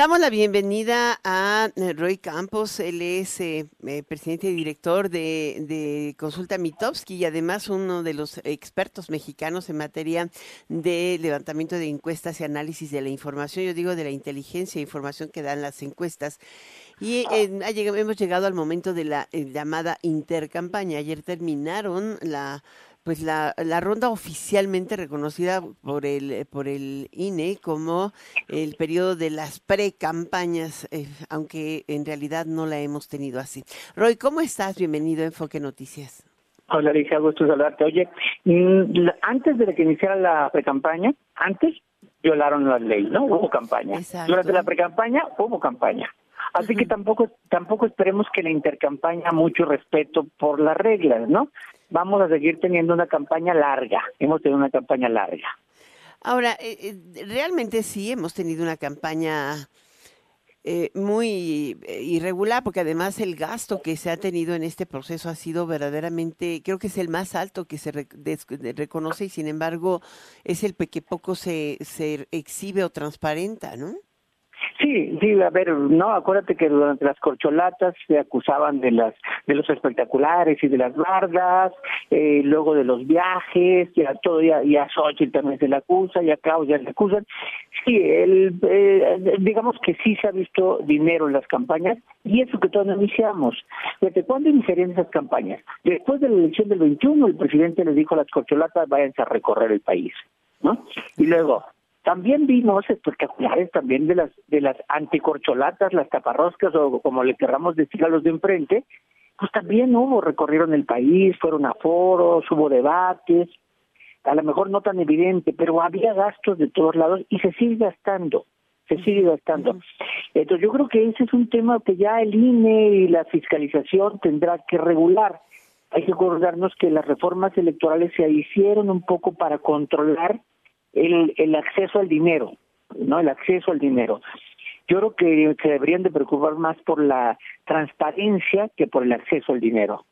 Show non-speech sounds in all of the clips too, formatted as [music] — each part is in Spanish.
Damos la bienvenida a eh, Roy Campos, él es eh, eh, presidente y director de, de, Consulta Mitowski y además uno de los expertos mexicanos en materia de levantamiento de encuestas y análisis de la información, yo digo de la inteligencia e información que dan las encuestas. Y hemos llegado al momento de la llamada intercampaña. Ayer terminaron la pues la, la, ronda oficialmente reconocida por el por el INE como el periodo de las pre-campañas, eh, aunque en realidad no la hemos tenido así. Roy, ¿cómo estás? Bienvenido a Enfoque Noticias. Hola, Alicia, gusto saludarte. Oye, mm, antes de que iniciara la pre-campaña, antes violaron la ley, ¿no? Hubo campaña. Durante la pre-campaña hubo campaña. Así que tampoco tampoco esperemos que la intercampaña mucho respeto por las reglas, ¿no? Vamos a seguir teniendo una campaña larga. Hemos tenido una campaña larga. Ahora, eh, eh, realmente sí hemos tenido una campaña eh, muy irregular, porque además el gasto que se ha tenido en este proceso ha sido verdaderamente, creo que es el más alto que se reconoce y sin embargo es el que poco se, se exhibe o transparenta, ¿no? Sí, sí, a ver, no, acuérdate que durante las corcholatas se acusaban de las de los espectaculares y de las bardas, eh, luego de los viajes, ya todo, ya, ya Xochitl también se le acusa, ya Claudia se le acusan. Sí, el, eh, digamos que sí se ha visto dinero en las campañas y eso que todavía no iniciamos. ¿Desde cuándo iniciarían esas campañas? Después de la elección del 21, el presidente le dijo a las corcholatas, váyanse a recorrer el país, ¿no? Y luego, también vimos espectaculares también de las de las anticorcholatas, las taparroscas o como le querramos decir a los de enfrente, pues también hubo, recorrieron el país, fueron a foros, hubo debates, a lo mejor no tan evidente, pero había gastos de todos lados y se sigue gastando, se sigue gastando. Entonces yo creo que ese es un tema que ya el INE y la fiscalización tendrá que regular. Hay que acordarnos que las reformas electorales se hicieron un poco para controlar el, el acceso al dinero, ¿no? El acceso al dinero. Yo creo que se deberían de preocupar más por la transparencia que por el acceso al dinero.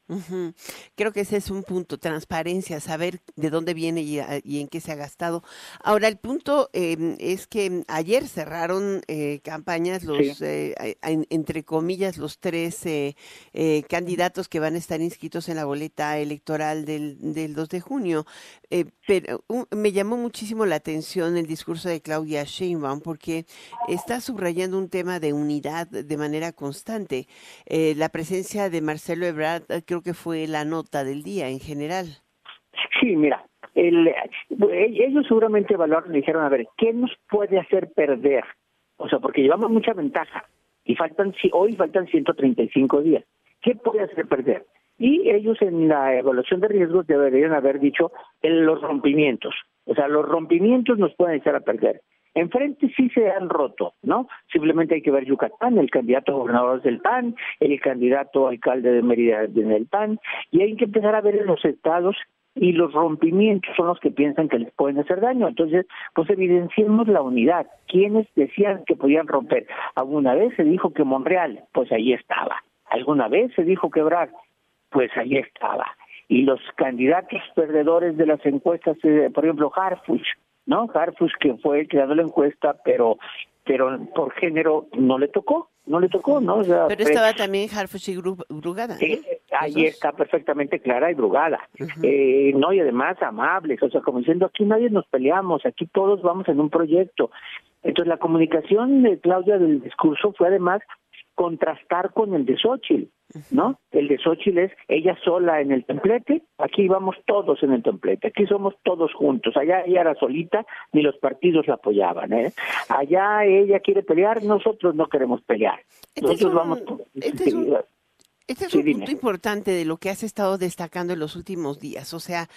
Creo que ese es un punto, transparencia, saber de dónde viene y, en qué se ha gastado. Ahora, el punto em, es que ayer cerraron eh, campañas los, eh, entre comillas, los tres eh, candidatos que van a estar inscritos en la boleta electoral del, del 2 de junio. Pero me llamó muchísimo la atención el discurso de Claudia Sheinbaum porque está subrayando un tema de unidad de manera constante. Eh, la presencia de Marcelo Ebrard eh, creo que fue la nota del día en general. Sí, mira, el, ellos seguramente evaluaron dijeron, a ver, ¿qué nos puede hacer perder? O sea, porque llevamos mucha ventaja y faltan hoy faltan 135 días. ¿Qué puede hacer perder? Y ellos en la evaluación de riesgos deberían haber dicho en los rompimientos. O sea, los rompimientos nos pueden echar a perder. Enfrente sí se han roto, ¿no? Simplemente hay que ver Yucatán, el candidato gobernador del PAN, el candidato alcalde de Mérida en el PAN, y hay que empezar a ver en los estados y los rompimientos son los que piensan que les pueden hacer daño. Entonces, pues evidenciemos la unidad. ¿Quiénes decían que podían romper? Alguna vez se dijo que Monreal, pues ahí estaba. Alguna vez se dijo que Brad, pues ahí estaba. Y los candidatos perdedores de las encuestas, eh, por ejemplo, Harfuch, ¿no? Harfus, que fue el que la encuesta, pero pero por género no le tocó, no le tocó, ¿no? pero estaba también Harfuch y Brugada. ahí está perfectamente clara y Brugada. eh, no, y además amables, o sea, como diciendo, aquí nadie nos peleamos, aquí todos vamos en un proyecto. Entonces, la comunicación de Claudia del discurso fue además contrastar con el de Xochitl, ¿no? El de Xochitl es ella sola en el templete, aquí vamos todos en el templete, aquí somos todos juntos, allá ella era solita, ni los partidos la apoyaban, ¿eh? Allá ella quiere pelear, nosotros no queremos pelear. Este nosotros vamos Este es un, este es un punto importante de lo que has estado destacando en los últimos días, o sea,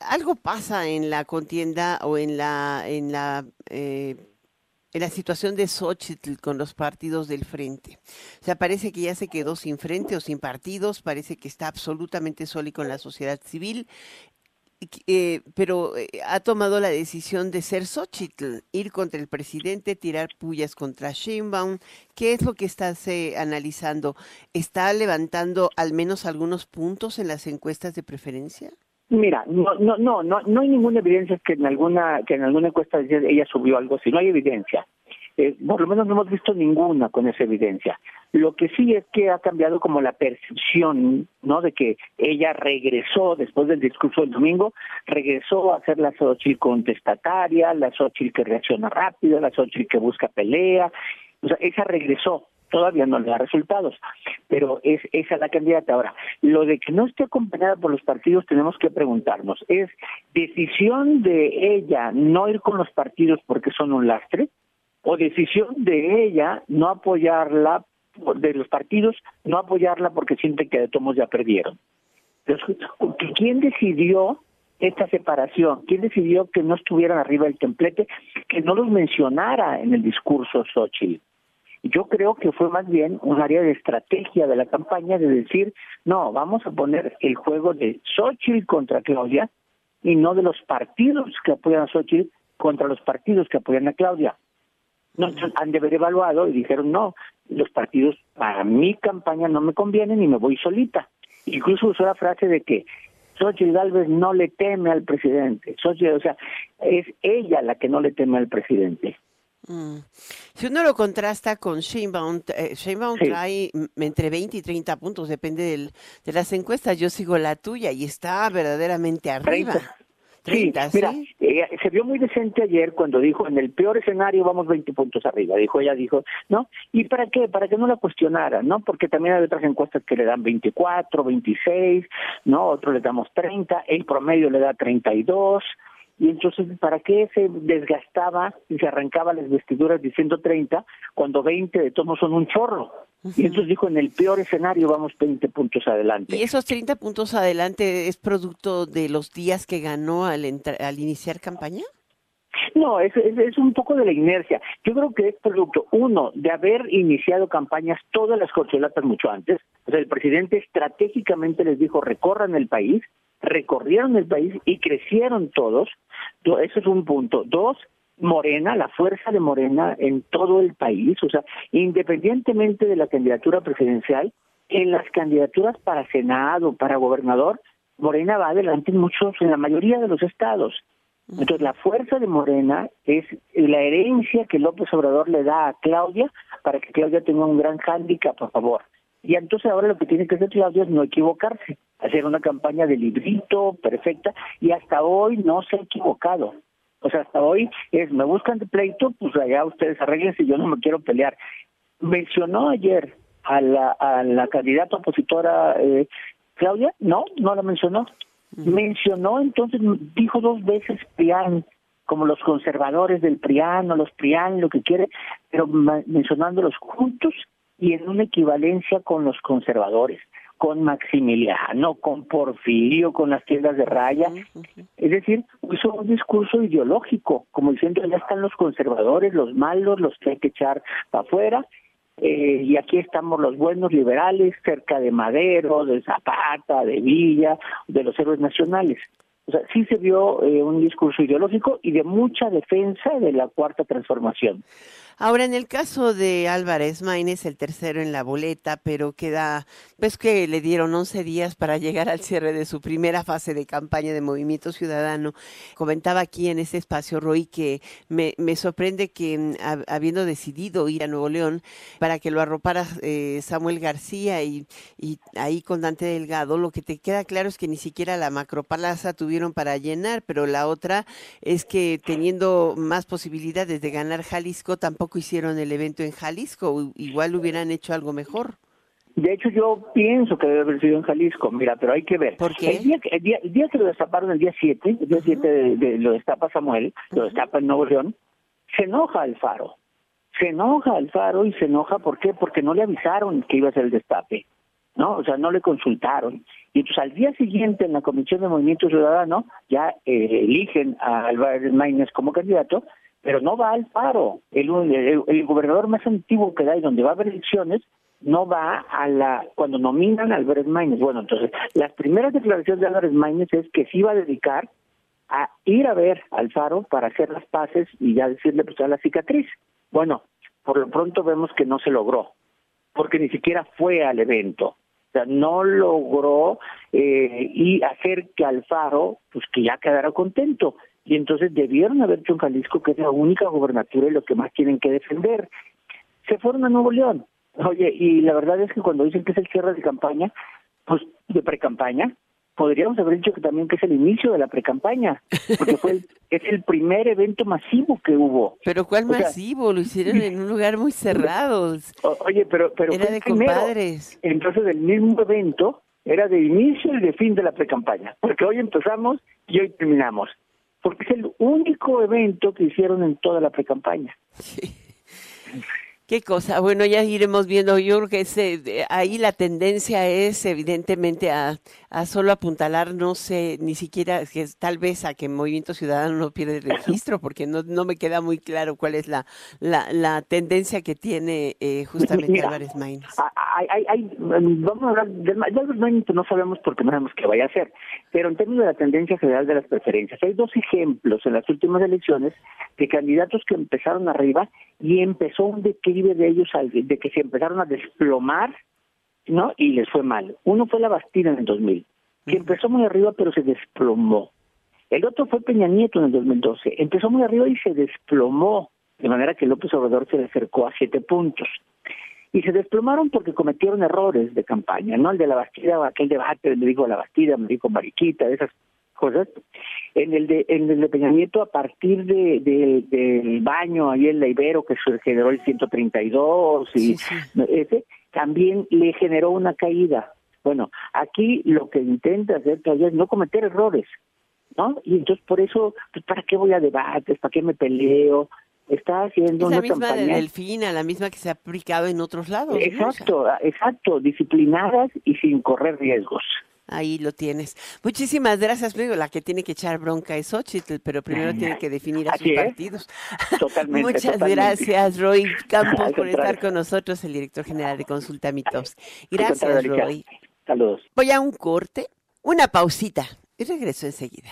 algo pasa en la contienda o en la en la eh, en la situación de Xochitl con los partidos del frente. O sea, parece que ya se quedó sin frente o sin partidos, parece que está absolutamente solo y con la sociedad civil, eh, pero eh, ha tomado la decisión de ser Xochitl, ir contra el presidente, tirar pullas contra Sheinbaum. ¿Qué es lo que estás eh, analizando? ¿Está levantando al menos algunos puntos en las encuestas de preferencia? Mira, no, no, no, no, no hay ninguna evidencia que en alguna que en alguna encuesta ella subió algo, si no hay evidencia. eh, por lo menos no hemos visto ninguna con esa evidencia. Lo que sí es que ha cambiado como la percepción, ¿no? De que ella regresó después del discurso del domingo, regresó a ser la Xochitl contestataria, la Xochitl que reacciona rápido, la Xochitl que busca pelea, o sea, esa regresó, todavía no le da resultados, pero es esa la candidata. Ahora, lo de que no esté acompañada por los partidos tenemos que preguntarnos, ¿es decisión de ella no ir con los partidos porque son un lastre? ¿O decisión de ella no apoyarla, de los partidos, no apoyarla porque sienten que de tomos ya perdieron? ¿Quién decidió esta separación? ¿Quién decidió que no estuvieran arriba del templete, que no los mencionara en el discurso Xochitl? Yo creo que fue más bien un área de estrategia de la campaña de decir, no, vamos a poner el juego de Xochitl contra Claudia y no de los partidos que apoyan a Xochitl contra los partidos que apoyan a Claudia. No, han de haber evaluado y dijeron, no, los partidos para mi campaña no me convienen y me voy solita. Incluso usó la frase de que Xochitl Galvez no le teme al presidente. Xochitl, o sea, es ella la que no le teme al presidente. Mm. Si uno lo contrasta con Sheinbaum, eh, Sheinbaum trae entre 20 y 30 puntos, depende del, de las encuestas. Yo sigo la tuya y está verdaderamente arriba. 30. mira, eh, se vio muy decente ayer cuando dijo, en el peor escenario vamos 20 puntos arriba. Dijo, ella dijo, ¿no? ¿Y para qué? Para que no la cuestionara, ¿no? Porque también hay otras encuestas que le dan 24, 26, ¿no? Otro le damos 30, el promedio le da 32 y entonces ¿para qué se desgastaba y se arrancaba las vestiduras diciendo 30 cuando 20 de todos son un chorro? Y entonces dijo, en el peor escenario vamos 20 puntos adelante. ¿Y esos 30 puntos adelante es producto de los días que ganó al, al iniciar campaña? No, es, es, un poco de la inercia. Yo creo que es producto, uno, de haber iniciado campañas todas las corcholatas mucho antes. O sea, el presidente estratégicamente les dijo, recorran el país, recorrieron el país y crecieron todos. Eso es un punto. Dos, Morena, la fuerza de Morena en todo el país, o sea, independientemente de la candidatura presidencial, en las candidaturas para Senado, para gobernador, Morena va adelante en muchos, en la mayoría de los estados. Entonces, la fuerza de Morena es la herencia que López Obrador le da a Claudia para que Claudia tenga un gran hándicap a favor. Y entonces ahora lo que tiene que hacer Claudia es no equivocarse, hacer una campaña de librito perfecta y hasta hoy no se ha equivocado. O sea, hasta hoy es, me buscan de pleito, pues allá ustedes arreglense, yo no me quiero pelear. Mencionó ayer a la, a la candidata opositora eh, Claudia, no, no la mencionó. Mencionó entonces, dijo dos veces PRIAN, como los conservadores del PRIAN o los PRIAN, lo que quiere, pero mencionándolos juntos y en una equivalencia con los conservadores, con Maximiliano, con Porfirio, con las tiendas de raya. Es decir, hizo un discurso ideológico, como diciendo, ya están los conservadores, los malos, los que hay que echar para afuera, eh, y aquí estamos los buenos liberales, cerca de Madero, de Zapata, de Villa, de los héroes nacionales. O sea, sí se vio eh, un discurso ideológico y de mucha defensa de la cuarta transformación. Ahora, en el caso de Álvarez Maínez, el tercero en la boleta, pero queda, pues que le dieron 11 días para llegar al cierre de su primera fase de campaña de Movimiento Ciudadano. Comentaba aquí en este espacio, Roy, que me, me sorprende que mm, habiendo decidido ir a Nuevo León para que lo arropara eh, Samuel García y, y ahí con Dante Delgado, lo que te queda claro es que ni siquiera la macropalaza tuvieron para llenar, pero la otra es que teniendo más posibilidades de ganar Jalisco, tampoco hicieron el evento en Jalisco, igual hubieran hecho algo mejor. De hecho, yo pienso que debe haber sido en Jalisco, mira, pero hay que ver. ¿Por qué? El día, el día, el día que lo destaparon, el día 7, el día 7 de, lo destapa Samuel, lo destapa en Nuevo León, se enoja Alfaro. Se enoja Alfaro y se enoja, ¿por qué? Porque no le avisaron que iba a ser el destape, ¿no? O sea, no le consultaron. Y entonces al día siguiente en la Comisión de Movimiento Ciudadano ya eh, eligen a Álvarez Maínez como candidato pero no va al paro. El, el, gobernador más antiguo que da y donde va a haber elecciones no va a la cuando nominan a Álvarez Maínez. Bueno, entonces las primeras declaraciones de Álvarez Maínez es que se iba a dedicar a ir a ver al faro para hacer las paces y ya decirle pues a la cicatriz. Bueno, por lo pronto vemos que no se logró, porque ni siquiera fue al evento. O sea, no logró eh, y hacer que Alfaro, pues que ya quedara contento y entonces debieron haber hecho en Jalisco, que es la única gobernatura y lo que más tienen que defender. Se fueron a Nuevo León. Oye, y la verdad es que cuando dicen que es el cierre de campaña, pues de pre-campaña, podríamos haber dicho que también que es el inicio de la pre-campaña, porque fue el, [laughs] es el primer evento masivo que hubo. Pero ¿cuál masivo? Lo hicieron en un lugar muy [laughs] cerrado. oye, pero pero era de compadres. Entonces el mismo evento era de inicio y de fin de la pre-campaña, porque hoy empezamos y hoy terminamos, porque es el único evento que hicieron en toda la pre-campaña. Sí. [laughs] Qué cosa. Bueno, ya iremos viendo. Yo creo que ese, ahí la tendencia es evidentemente a, a solo apuntalar, no sé, ni siquiera, que tal vez a que Movimiento Ciudadano no pierde registro, porque no, no me queda muy claro cuál es la, la, la tendencia que tiene eh, justamente Álvarez Maínez. Hay, hay, vamos a hablar de, Álvarez Maínez, no sabemos porque no sabemos qué vaya a hacer, pero en términos de la tendencia general de las preferencias, hay dos ejemplos en las últimas elecciones de candidatos que empezaron arriba y empezó un declive de ellos, de que se empezaron a desplomar, ¿no? Y les fue mal. Uno fue la Bastida en el 2000, que empezó muy arriba pero se desplomó. El otro fue Peña Nieto en el 2012. Empezó muy arriba y se desplomó, de manera que López Obrador se le acercó a siete puntos. Y se desplomaron porque cometieron errores de campaña, ¿no? El de la Bastida, aquel debate, me dijo la Bastida, me dijo Mariquita, esas cosas. En el de, en el de Peña Nieto, a partir de, del baño ahí en la Ibero, que se generó el 132, y ese también le generó una caída. Bueno, aquí lo que intenta hacer todavía es no cometer errores, ¿no? Y entonces por eso, pues, ¿para qué voy a debates? ¿Para qué me peleo? Está haciendo es la misma de Delfina, la misma que se ha aplicado en otros lados. Exacto, exacto, disciplinadas y sin correr riesgos. Ahí lo tienes. Muchísimas gracias, Luego La que tiene que echar bronca es Xochitl, pero primero tiene que definir a [laughs] sus partidos. Totalmente. [laughs] Muchas gracias, Roy Campos, por estar con nosotros, el director general de Consulta Mitos. Gracias, Roy. Saludos. Voy a un corte, una pausita y regreso enseguida.